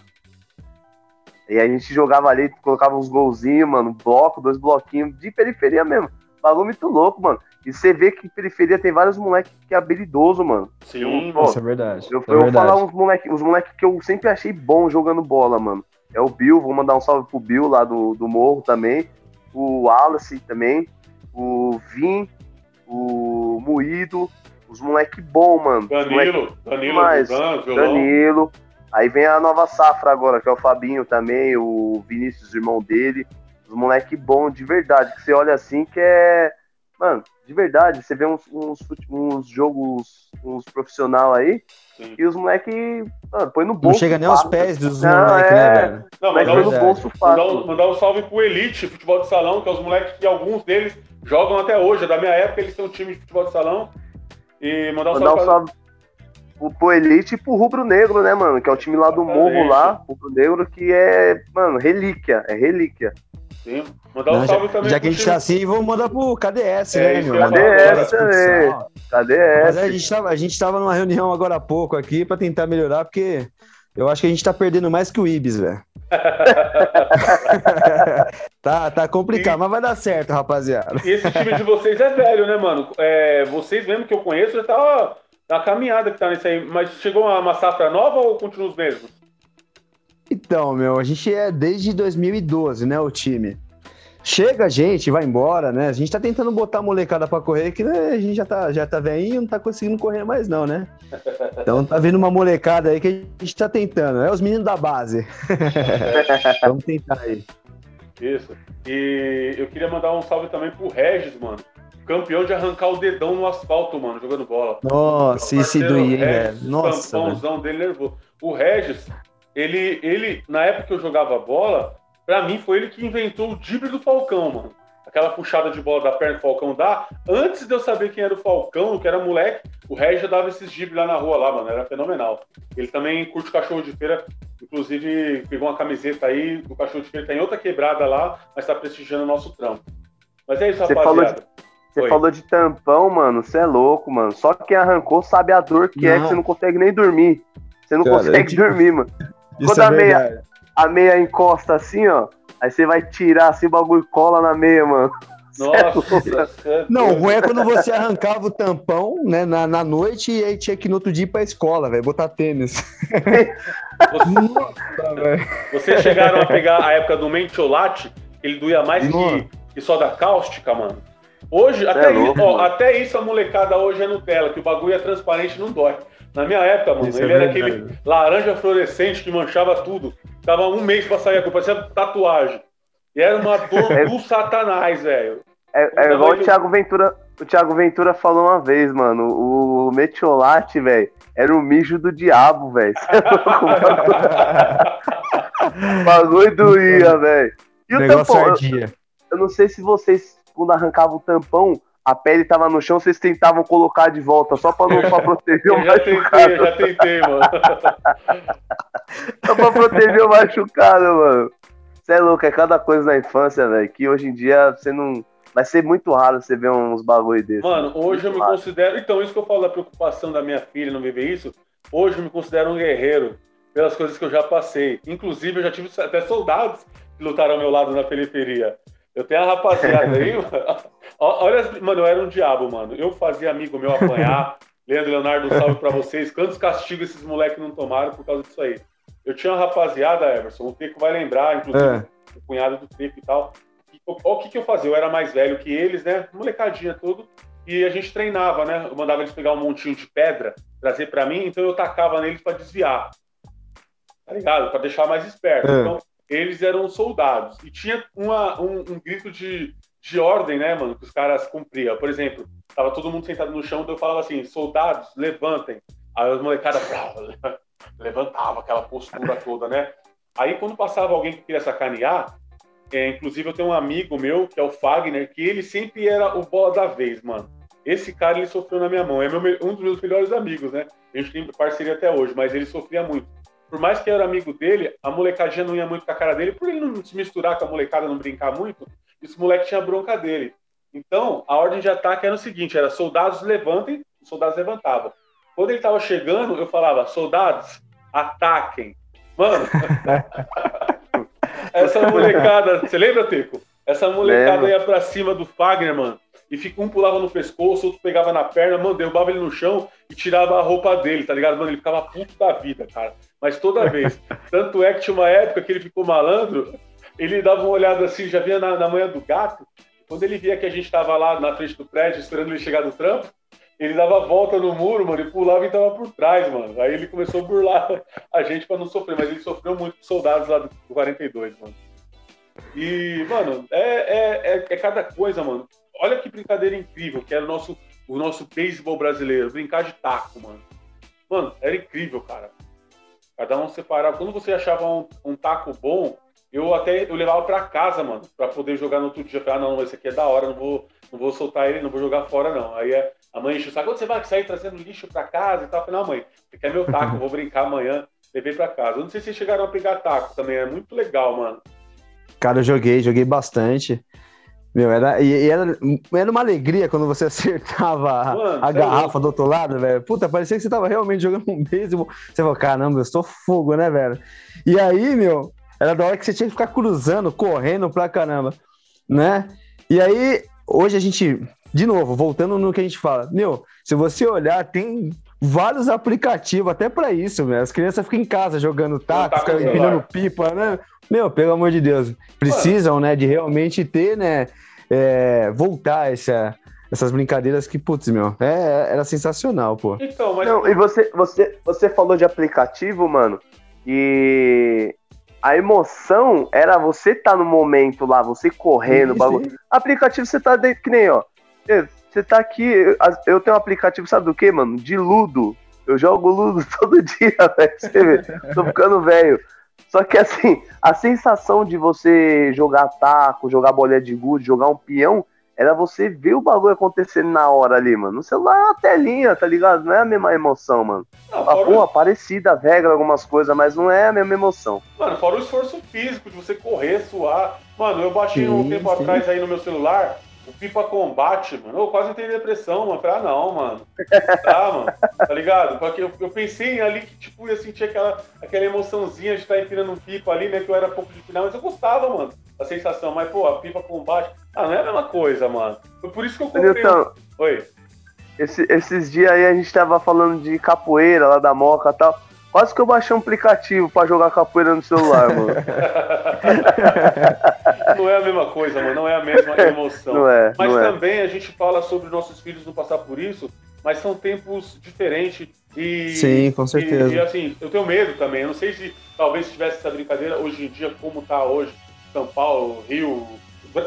e a gente jogava ali, colocava uns golzinhos, mano, bloco, dois bloquinhos de periferia mesmo. Bagulho muito louco, mano. E você vê que periferia tem vários moleques que é habilidoso, mano. Sim, eu, isso é verdade. Eu, é eu vou falar uns moleques uns moleque que eu sempre achei bom jogando bola, mano. É o Bill, vou mandar um salve pro Bill lá do, do Morro também. O Wallace também. O Vim, o Moído. Os moleque bom, mano. Danilo, Danilo, mais. Danilo. Aí vem a nova safra agora, que é o Fabinho também, o Vinícius, irmão dele. Os moleque bom de verdade, que você olha assim que é. Mano, de verdade, você vê uns, uns, uns jogos, uns profissional aí, Sim. e os moleque, mano, põe no bolso. Não chega nem aos pés dos moleques, né, é... né, velho? Não, mas põe no bolso fácil. Mandar, mandar um salve pro Elite Futebol de Salão, que é os moleques que alguns deles jogam até hoje. Da minha época, eles têm um time de futebol de salão. E mandar um mandar salve, um salve pro, pro Elite e pro Rubro Negro, né, mano? Que é o time lá do Morro lá, Rubro Negro, que é, mano, relíquia, é relíquia. Sim. Mandar um Não, salve já, também. Já que a gente tá assim, vamos mandar pro KDS, é, né, meu? KDS também. KDS. Mas a gente, tava, a gente tava numa reunião agora há pouco aqui pra tentar melhorar, porque eu acho que a gente tá perdendo mais que o Ibis, velho. tá, tá complicado, e, mas vai dar certo, rapaziada. E esse time de vocês é velho, né, mano? É, vocês mesmo que eu conheço já tá na caminhada que tá nisso aí. Mas chegou uma, uma safra nova ou continua os mesmos? Então, meu, a gente é desde 2012, né, o time. Chega a gente, vai embora, né? A gente tá tentando botar a molecada pra correr, que né, a gente já tá, já tá velhinho, não tá conseguindo correr mais não, né? Então tá vindo uma molecada aí que a gente tá tentando. É os meninos da base. Vamos tentar aí. Isso. E eu queria mandar um salve também pro Regis, mano. Campeão de arrancar o dedão no asfalto, mano, jogando bola. Nossa, esse doía, velho. Nossa. O dele nervoso. O Regis, ele, ele, na época que eu jogava bola, pra mim foi ele que inventou o drible do Falcão, mano. Aquela puxada de bola da perna que o Falcão dá. Antes de eu saber quem era o Falcão, que era moleque, o Regis já dava esses dribles lá na rua, lá, mano. Era fenomenal. Ele também curte cachorro de feira. Inclusive, pegou uma camiseta aí do cachorro de feira. Tem outra quebrada lá, mas tá prestigiando o nosso trampo. Mas é isso, Você rapaziada. Falou de... Você falou de tampão, mano. Você é louco, mano. Só quem arrancou sabe a dor que não. é que você não consegue nem dormir. Você não Cara, consegue dormir, mano. Quando é a, meia, a meia encosta assim, ó, aí você vai tirar assim, o bagulho cola na meia, mano. Nossa, é não, o ruim é quando você arrancava o tampão, né, na, na noite e aí tinha que no outro dia ir pra escola, velho, botar tênis. Você, Nossa, Vocês chegaram a pegar a época do mentiolate, ele doía mais que, que só da cáustica, mano? Hoje, até, é louco, isso, ó, até isso a molecada hoje é Nutella, que o bagulho é transparente e não dói. Na minha época, mano, isso ele é era aquele laranja fluorescente que manchava tudo. Tava um mês pra sair a cor, parecia tatuagem. E era uma dor é, do satanás, velho. É, é igual o Thiago Ventura. O Thiago Ventura falou uma vez, mano. O metiolate, velho, era o mijo do diabo, velho. o bagulho doía, velho. E o tampão? Eu, eu não sei se vocês, quando arrancavam o tampão, a pele tava no chão, vocês tentavam colocar de volta, só pra, não, pra proteger o machucado. Eu já tentei, mano. só pra proteger o machucado, mano. Você é louco, é cada coisa na infância, velho, que hoje em dia você não. Vai ser muito raro você ver uns bagulho desses. Mano, hoje muito eu me raro. considero. Então, isso que eu falo da preocupação da minha filha não viver isso, hoje eu me considero um guerreiro pelas coisas que eu já passei. Inclusive, eu já tive até soldados que lutaram ao meu lado na periferia. Eu tenho a rapaziada aí, olha, mano, eu era um diabo, mano. Eu fazia amigo meu apanhar. Leandro Leonardo, um salve pra vocês. Quantos castigos esses moleques não tomaram por causa disso aí? Eu tinha uma rapaziada, Everson, o Teco vai lembrar, inclusive é. o cunhado do Teco e tal. Olha o que, que eu fazia? Eu era mais velho que eles, né? Molecadinha tudo. E a gente treinava, né? Eu mandava eles pegar um montinho de pedra, trazer para mim, então eu tacava neles para desviar. Tá ligado? Para deixar mais esperto. É. Então, eles eram soldados. E tinha uma, um, um, grito de, de ordem, né, mano, que os caras cumpriam. Por exemplo, tava todo mundo sentado no chão, então eu falava assim: soldados, levantem. Aí os molecadas levantava aquela postura toda, né? Aí quando passava alguém que queria sacanear, é, inclusive eu tenho um amigo meu, que é o Fagner, que ele sempre era o bola da vez, mano. Esse cara, ele sofreu na minha mão. É meu, um dos meus melhores amigos, né? A gente tem parceria até hoje, mas ele sofria muito. Por mais que eu era amigo dele, a molecadinha não ia muito com a cara dele, por ele não se misturar com a molecada, não brincar muito, esse moleque tinha bronca dele. Então, a ordem de ataque era o seguinte, era soldados levantem, os soldados levantavam. Quando ele tava chegando, eu falava, soldados, ataquem. Mano, essa molecada, você lembra, Teco? Essa molecada ia pra cima do Fagner, mano. E fica, um pulava no pescoço, outro pegava na perna, mano, derrubava ele no chão e tirava a roupa dele, tá ligado? Mano, ele ficava puto da vida, cara. Mas toda vez. Tanto é que tinha uma época que ele ficou malandro, ele dava uma olhada assim, já via na, na manhã do gato. Quando ele via que a gente tava lá na frente do prédio, esperando ele chegar do trampo, ele dava volta no muro, mano, e pulava e tava por trás, mano. Aí ele começou a burlar a gente para não sofrer, mas ele sofreu muito com soldados lá do 42, mano. E, mano, é, é, é, é, cada coisa, mano. Olha que brincadeira incrível, que era o nosso, o nosso beisebol brasileiro, brincar de taco, mano. Mano, era incrível, cara. Cada um separava. Quando você achava um, um taco bom, eu até eu levava para casa, mano, para poder jogar no outro dia. Falei, ah, não, esse aqui é da hora, não vou, não vou soltar ele, não vou jogar fora, não. Aí a mãe enche o saco, quando você vai sair trazendo lixo para casa e tal? Eu falei, não, mãe, você quer meu taco, vou brincar amanhã, levei para casa. Eu não sei se chegaram a pegar taco também, é muito legal, mano. Cara, eu joguei, joguei bastante. Meu, era, e, era, era uma alegria quando você acertava Mano, a, é garrafa do outro lado, velho. Puta, parecia que você tava realmente jogando um beisebol. Você falou, caramba, eu estou fogo, né, velho? E aí, meu, era da hora que você tinha que ficar cruzando, correndo pra caramba, né? E aí, hoje a gente, de novo, voltando no que a gente fala, meu, se você olhar, tem vários aplicativos até para isso, velho. As crianças ficam em casa jogando taco, ficam empinando pipa, né? Meu, pelo amor de Deus, precisam, Mano. né, de realmente ter, né, é, voltar essa, essas brincadeiras que, putz, meu, é, era sensacional, pô. Então, mas... Não, e você, você, você falou de aplicativo, mano, e a emoção era você estar tá no momento lá, você correndo, sim, bagulho. Sim. Aplicativo você tá dentro, que nem, ó. Você tá aqui, eu tenho um aplicativo, sabe do que, mano? De Ludo. Eu jogo Ludo todo dia, velho. Você vê, tô ficando velho. Só que assim, a sensação de você jogar taco, jogar bolinha de gude, jogar um peão, era você ver o bagulho acontecendo na hora ali, mano. No celular é uma telinha, tá ligado? Não é a mesma emoção, mano. Não, ah, porra, parecida a regra, algumas coisas, mas não é a mesma emoção. Mano, fora o esforço físico de você correr, suar. Mano, eu baixei sim, um tempo sim. atrás aí no meu celular o Pipa Combate, mano, eu quase entrei depressão, mano. Falei, ah, não, mano. Tá, mano. Tá ligado? Porque eu, eu pensei ali que, tipo, ia sentir aquela, aquela emoçãozinha de estar empinando um pipa ali, né? Que eu era pouco de final, mas eu gostava, mano, a sensação. Mas, pô, a Pipa Combate, ah, não é a mesma coisa, mano. Foi por isso que eu comprei. Então, Oi. Esse, esses dias aí a gente tava falando de capoeira lá da Moca e tal. Quase que eu baixei um aplicativo para jogar capoeira no celular, mano. não é a mesma coisa, mano. Não é a mesma emoção. Não é, mas não é. também é. a gente fala sobre nossos filhos não passar por isso, mas são tempos diferentes. E, Sim, com certeza. E, e, assim, eu tenho medo também. Eu não sei se talvez tivesse essa brincadeira hoje em dia, como tá hoje, São Paulo, Rio,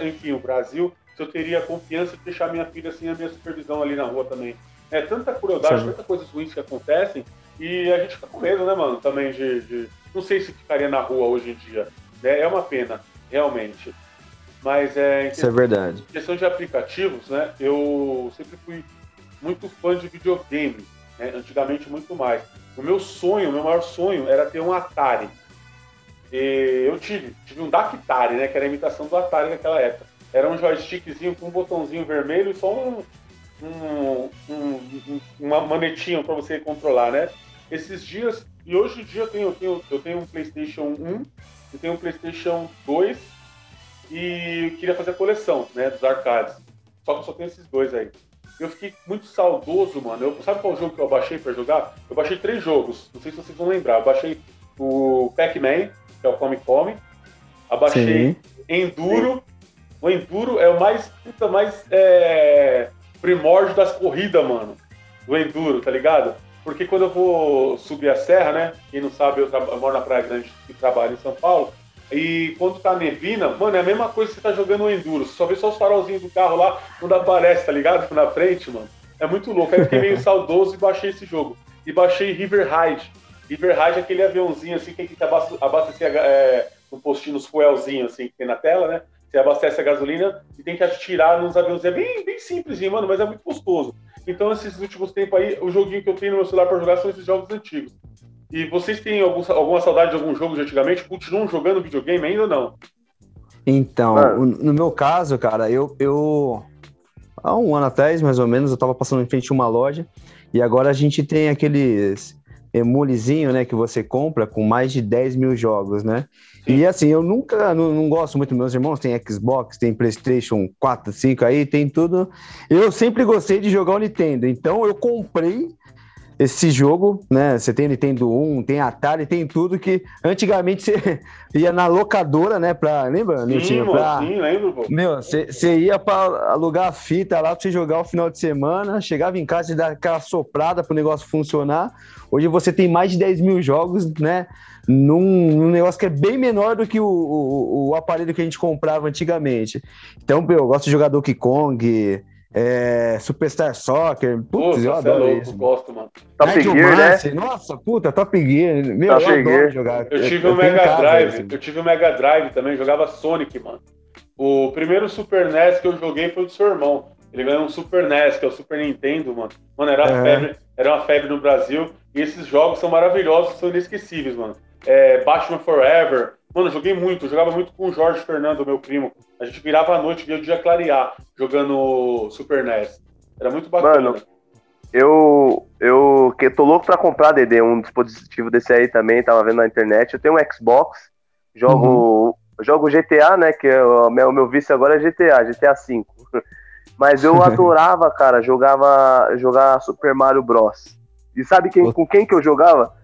enfim, o Brasil, se eu teria confiança de deixar minha filha assim, a minha supervisão ali na rua também. É tanta crueldade, Sim. tanta coisas ruins que acontecem e a gente fica com medo, né, mano, também de, de... Não sei se ficaria na rua hoje em dia. Né? É uma pena, realmente. Mas é. Isso é verdade. Em questão de aplicativos, né? Eu sempre fui muito fã de videogame. Né? Antigamente, muito mais. O meu sonho, o meu maior sonho era ter um Atari. E eu tive, tive um Dactari, né? Que era a imitação do Atari naquela época. Era um joystickzinho com um botãozinho vermelho e só um, um, um, uma manetinha para você controlar, né? esses dias, e hoje em dia eu tenho, eu tenho, eu tenho um PlayStation 1, eu tenho um PlayStation 2 e queria fazer a coleção, né, dos arcades. Só que eu só tenho esses dois aí. Eu fiquei muito saudoso, mano. Eu, sabe qual jogo que eu baixei para jogar? Eu baixei três jogos, não sei se vocês vão lembrar. Eu baixei o Pac-Man, que é o Come Come. Abaixei Sim. Enduro. Sim. O Enduro é o mais, puta, mais é, primórdio das corridas, mano. Do Enduro, tá ligado? Porque quando eu vou subir a serra, né? Quem não sabe, eu, eu moro na Praia Grande e trabalho em São Paulo. E quando tá nevina, mano, é a mesma coisa que você tá jogando no Enduro. Você só vê só os farolzinhos do carro lá quando aparece, tá ligado? Na frente, mano. É muito louco. Aí eu fiquei meio saudoso e baixei esse jogo. E baixei River Ride. River Ride é aquele aviãozinho assim que tem que abastecer é, no postinho, nos fuelzinhos assim que tem na tela, né? Você abastece a gasolina e tem que atirar nos aviões. É bem, bem simples, mano, mas é muito gostoso. Então, esses últimos tempos aí, o joguinho que eu tenho no meu celular para jogar são esses jogos antigos. E vocês têm algum, alguma saudade de algum jogo de antigamente? Continuam jogando videogame ainda ou não? Então, ah. no meu caso, cara, eu, eu. Há um ano atrás, mais ou menos, eu tava passando em frente a uma loja e agora a gente tem aqueles emulezinho, né, que você compra com mais de 10 mil jogos, né? E assim, eu nunca, não, não, gosto muito, meus irmãos tem Xbox, tem PlayStation 4, 5 aí, tem tudo. Eu sempre gostei de jogar o Nintendo, então eu comprei esse jogo, né? Você tem Nintendo 1, tem Atari, tem tudo que antigamente você ia na locadora, né? Pra, lembra, sim, pra, sim, lembro, pô. Meu, você, você ia para alugar a fita lá pra você jogar o final de semana, chegava em casa e dar aquela soprada pro negócio funcionar. Hoje você tem mais de 10 mil jogos, né? Num, num negócio que é bem menor do que o, o, o, aparelho que a gente comprava antigamente. Então, eu gosto de jogar Donkey Kong, é, Superstar Soccer. Putz, eu é adoro é louco, isso. gosto, mano. Top Night Gear, né? Nossa, puta, Top Gear. Meu, Top eu Gear. jogar. Eu tive o um Mega Drive, assim. eu tive o um Mega Drive também, jogava Sonic, mano. O primeiro Super NES que eu joguei foi do seu irmão. Ele ganhou um Super NES, que é o Super Nintendo, mano. Mano, era, é. febre, era uma febre no Brasil. E esses jogos são maravilhosos, são inesquecíveis, mano. É, Batman Forever. Mano, joguei muito, jogava muito com o Jorge Fernando, meu primo. A gente virava a noite, via o dia clarear, jogando Super NES. Era muito bacana. Mano, eu, eu que tô louco pra comprar, Dede, um dispositivo desse aí também, tava vendo na internet. Eu tenho um Xbox, jogo, uhum. jogo GTA, né? Que é o meu, meu vício agora é GTA, GTA V. Mas eu adorava, cara, jogava jogar Super Mario Bros. E sabe quem, com quem que eu jogava?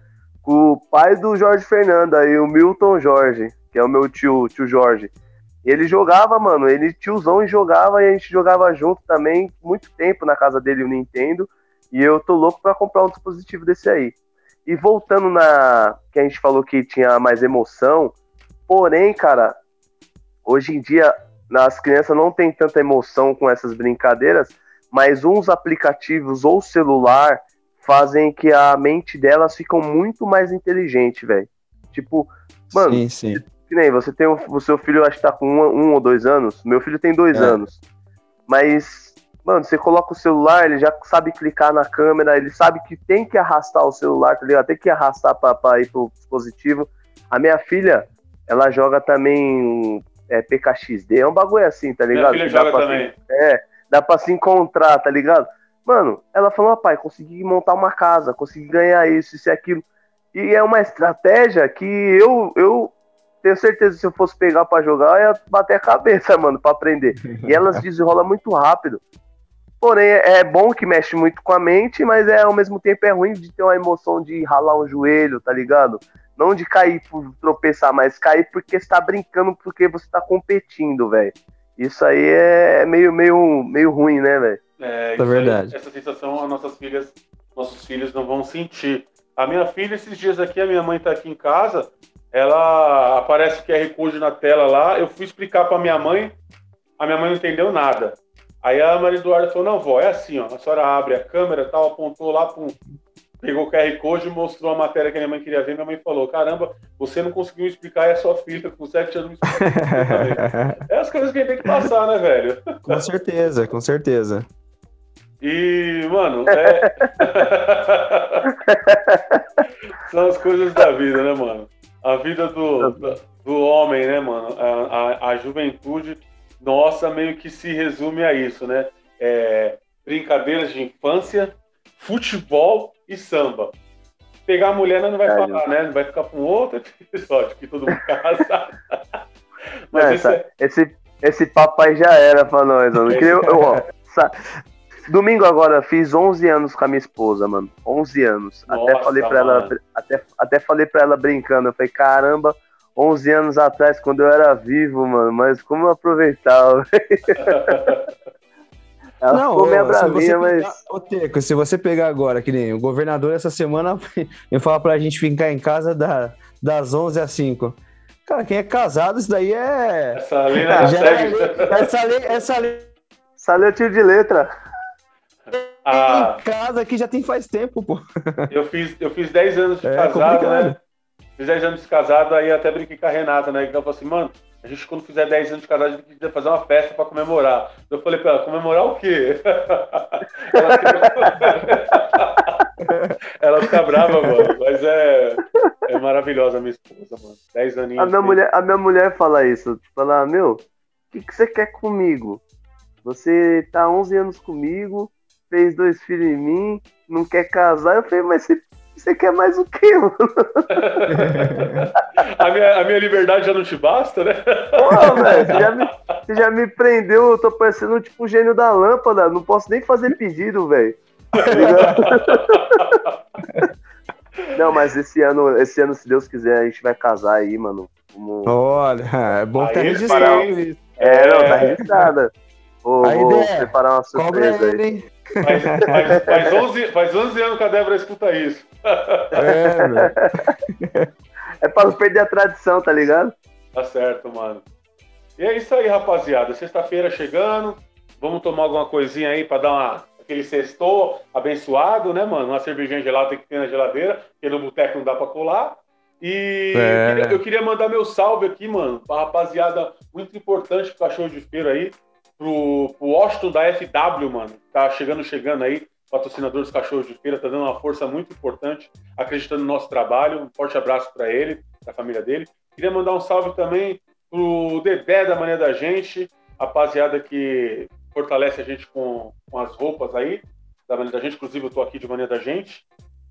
Com o pai do Jorge Fernando aí, o Milton Jorge, que é o meu tio, tio Jorge. Ele jogava, mano, ele tiozão e jogava e a gente jogava junto também muito tempo na casa dele o Nintendo. E eu tô louco para comprar um dispositivo desse aí. E voltando na que a gente falou que tinha mais emoção, porém, cara, hoje em dia as crianças não têm tanta emoção com essas brincadeiras, mas uns aplicativos ou celular fazem que a mente delas ficam muito mais inteligente, velho. Tipo, mano, sim, sim. que nem você tem o, o seu filho acho que tá com um, um ou dois anos, meu filho tem dois é. anos, mas mano, você coloca o celular, ele já sabe clicar na câmera, ele sabe que tem que arrastar o celular, tá ligado? Tem que arrastar para ir pro dispositivo. A minha filha, ela joga também é, PKXD, é um bagulho assim, tá ligado? Minha filha joga também. Se, é, dá pra se encontrar, tá ligado? Mano, ela falou, pai, consegui montar uma casa, consegui ganhar isso, isso e aquilo. E é uma estratégia que eu, eu tenho certeza que se eu fosse pegar para jogar, eu ia bater a cabeça, mano, para aprender. E elas desenrolam muito rápido. Porém, é bom que mexe muito com a mente, mas é ao mesmo tempo é ruim de ter uma emoção de ralar um joelho, tá ligado? Não de cair por tropeçar, mas cair porque está brincando, porque você está competindo, velho. Isso aí é meio, meio, meio ruim, né, velho? É, é verdade. Aí, essa sensação as nossas filhas, nossos filhos não vão sentir. A minha filha, esses dias aqui, a minha mãe tá aqui em casa, ela aparece o QR Code na tela lá, eu fui explicar para minha mãe, a minha mãe não entendeu nada. Aí a Maria Eduarda falou, não, vó, é assim, ó, a senhora abre a câmera tal, apontou lá, pegou o QR Code e mostrou a matéria que a minha mãe queria ver, minha mãe falou, caramba, você não conseguiu explicar, é sua filha, com sete anos É as coisas que a gente tem que passar, né, velho? Com certeza, com certeza. E, mano, é... são as coisas da vida, né, mano? A vida do, do homem, né, mano? A, a, a, juventude nossa meio que se resume a isso, né? É, brincadeiras de infância, futebol e samba. Pegar a mulher não vai é, falar, né? Não vai ficar com outro episódio, que todo mundo casa. Mas esse, é... esse, esse papai já era pra nós, mano. Eu, eu, ó, Domingo agora, fiz 11 anos com a minha esposa, mano. 11 anos. Nossa, até falei pra ela, até, até falei pra ela brincando. Eu falei, caramba, 11 anos atrás, quando eu era vivo, mano. Mas como eu aproveitava. Ela não, ficou meio bravinha, mas. Ô, Teco, se você pegar agora, que nem o governador essa semana me fala pra gente ficar em casa da, das 11 às 5. Cara, quem é casado, isso daí é. Essa lei, é, essa lei, essa lei. Essa lei é tiro de letra. Ah, em casa aqui já tem faz tempo, pô. Eu fiz, eu fiz 10 anos de é, casado, complicado. né? Fiz 10 anos de casado, aí até brinquei com a Renata, né? Que ela falou assim, mano, a gente quando fizer 10 anos de casado, a gente precisa fazer uma festa pra comemorar. Eu falei pra ela, comemorar o quê? ela, fica... ela fica brava, mano. Mas é, é maravilhosa a minha esposa, mano. 10 aninhos. A minha, mulher, a minha mulher fala isso. Fala, meu, o que, que você quer comigo? Você tá 11 anos comigo, fez dois filhos em mim, não quer casar. Eu falei, mas você, você quer mais o quê, mano? a, minha, a minha liberdade já não te basta, né? Pô, velho, você, já me, você já me prendeu, eu tô parecendo tipo o gênio da lâmpada, não posso nem fazer pedido, velho. Não, mas esse ano, esse ano, se Deus quiser, a gente vai casar aí, mano. Como... Olha, é bom ter registrado isso. É, não, tá registrada. Vou, vou preparar uma surpresa ele, aí. Faz, faz, faz, 11, faz 11 anos que a Débora escuta isso. É, é pra não perder a tradição, tá ligado? Tá certo, mano. E é isso aí, rapaziada. Sexta-feira chegando. Vamos tomar alguma coisinha aí pra dar uma, aquele sextou abençoado, né, mano? Uma cervejinha gelada tem que ter na geladeira, porque no boteco não dá pra colar. E é. eu, queria, eu, queria, mandar meu salve aqui, mano, pra rapaziada muito importante pro cachorro de feira aí pro, pro Washington da FW, mano. Tá chegando, chegando aí. Patrocinador dos Cachorros de Feira, tá dando uma força muito importante, acreditando no nosso trabalho. Um forte abraço para ele, da família dele. Queria mandar um salve também pro Dedé da Manhã da Gente, rapaziada que fortalece a gente com, com as roupas aí, da Manhã da Gente. Inclusive, eu tô aqui de Manhã da Gente.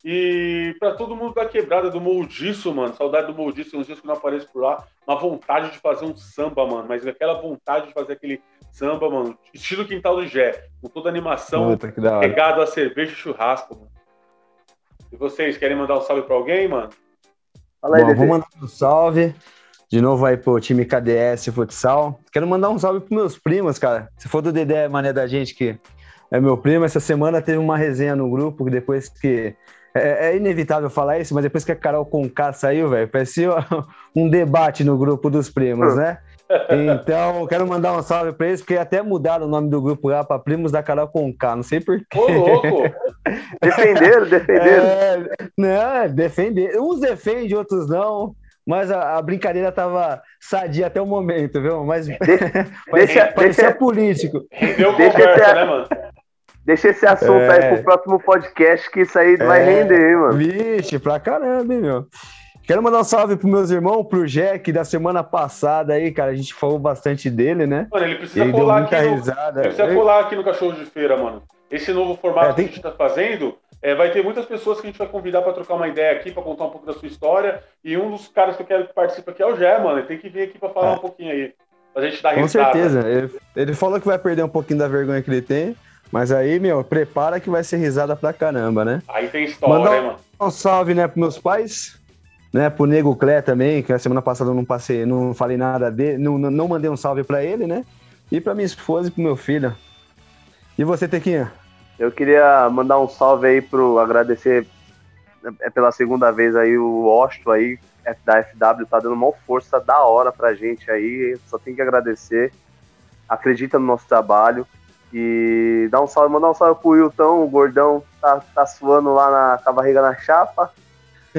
E para todo mundo da quebrada do Moldiço, mano. Saudade do Moldiço, uns dias que não apareço por lá. Uma vontade de fazer um samba, mano. Mas aquela vontade de fazer aquele samba, mano, estilo Quintal do Gé, com toda a animação, pegado a cerveja e churrasco, mano. E vocês, querem mandar um salve pra alguém, mano? Fala aí, Bom, vou mandar um salve. De novo aí pro time KDS Futsal. Quero mandar um salve pros meus primos, cara. Se for do Dedé, mané da gente que é meu primo, essa semana teve uma resenha no grupo, depois que é, é, inevitável falar isso, mas depois que a Carol Conká saiu, velho, parecia um debate no grupo dos primos, né? Então, quero mandar um salve para eles, porque até mudaram o nome do grupo lá para Primos da Carol Conká, não sei porquê. Ô, louco! defenderam, defenderam. É, não, defender. Uns defendem, outros não. Mas a, a, brincadeira tava sadia até o momento, viu? Mas De, parecia, deixa, político. Rendeu conversa, né, mano? Deixa esse assunto é... aí pro próximo podcast, que isso aí é... vai render, hein, mano. Vixe, pra caramba, hein, meu. Quero mandar um salve pros meus irmãos, pro Jack da semana passada aí, cara. A gente falou bastante dele, né? Mano, ele precisa ele colar aqui. No, risada. Ele precisa colar aqui no Cachorro de Feira, mano. Esse novo formato é, tem... que a gente tá fazendo, é, vai ter muitas pessoas que a gente vai convidar para trocar uma ideia aqui, para contar um pouco da sua história. E um dos caras que eu quero que participe aqui é o Gé, mano. Ele tem que vir aqui para falar é. um pouquinho aí. Pra gente dar Com certeza. Ele, ele falou que vai perder um pouquinho da vergonha que ele tem. Mas aí, meu, prepara que vai ser risada pra caramba, né? Aí tem história, Mandar hein, mano? Um salve, né, pros meus pais, né, pro Nego Clé também, que a semana passada eu não passei, não falei nada dele, não, não mandei um salve pra ele, né? E pra minha esposa e pro meu filho. E você, Tequinha? Eu queria mandar um salve aí pro agradecer é pela segunda vez aí o Osto aí da FW tá dando uma força da hora pra gente aí, só tem que agradecer. Acredita no nosso trabalho. E dá um salve, mandar um salve pro Wilton, o gordão tá, tá suando lá na, com a barriga na chapa.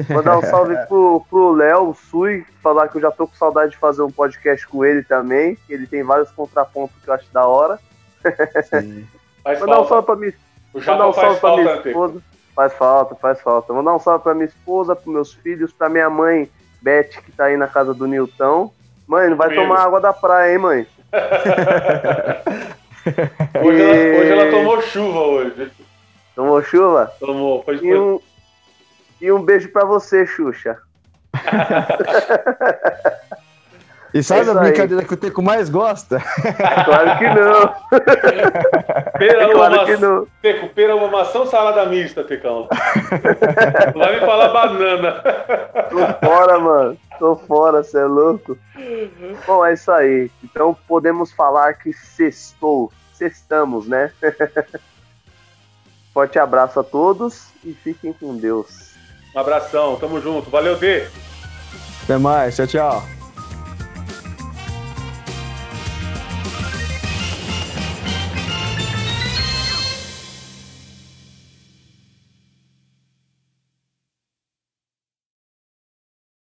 Mandar um salve pro, pro Léo, o Sui, falar que eu já tô com saudade de fazer um podcast com ele também. Ele tem vários contrapontos que eu acho da hora. Mandar um salve pra minha, mandar um salve pra minha esposa. Faz falta, faz falta. Mandar um salve pra minha esposa, pros meus filhos, pra minha mãe, Beth, que tá aí na casa do Nilton. Mãe, não vai tomar água da praia, hein, mãe? Hoje, ela, hoje ela tomou chuva hoje. Tomou chuva? Tomou, foi, e um, e um beijo pra você, Xuxa. E sabe é a brincadeira aí. que o Teco mais gosta? Claro que não. Pera, é claro uma que não. Teco, pera, uma maçã salada mista, Tecão. Vai me falar banana. Tô fora, mano. Tô fora, você é louco. Bom, é isso aí. Então podemos falar que sextou. Sextamos, né? Forte abraço a todos e fiquem com Deus. Um abração, tamo junto. Valeu, Dê. Até mais, tchau, tchau.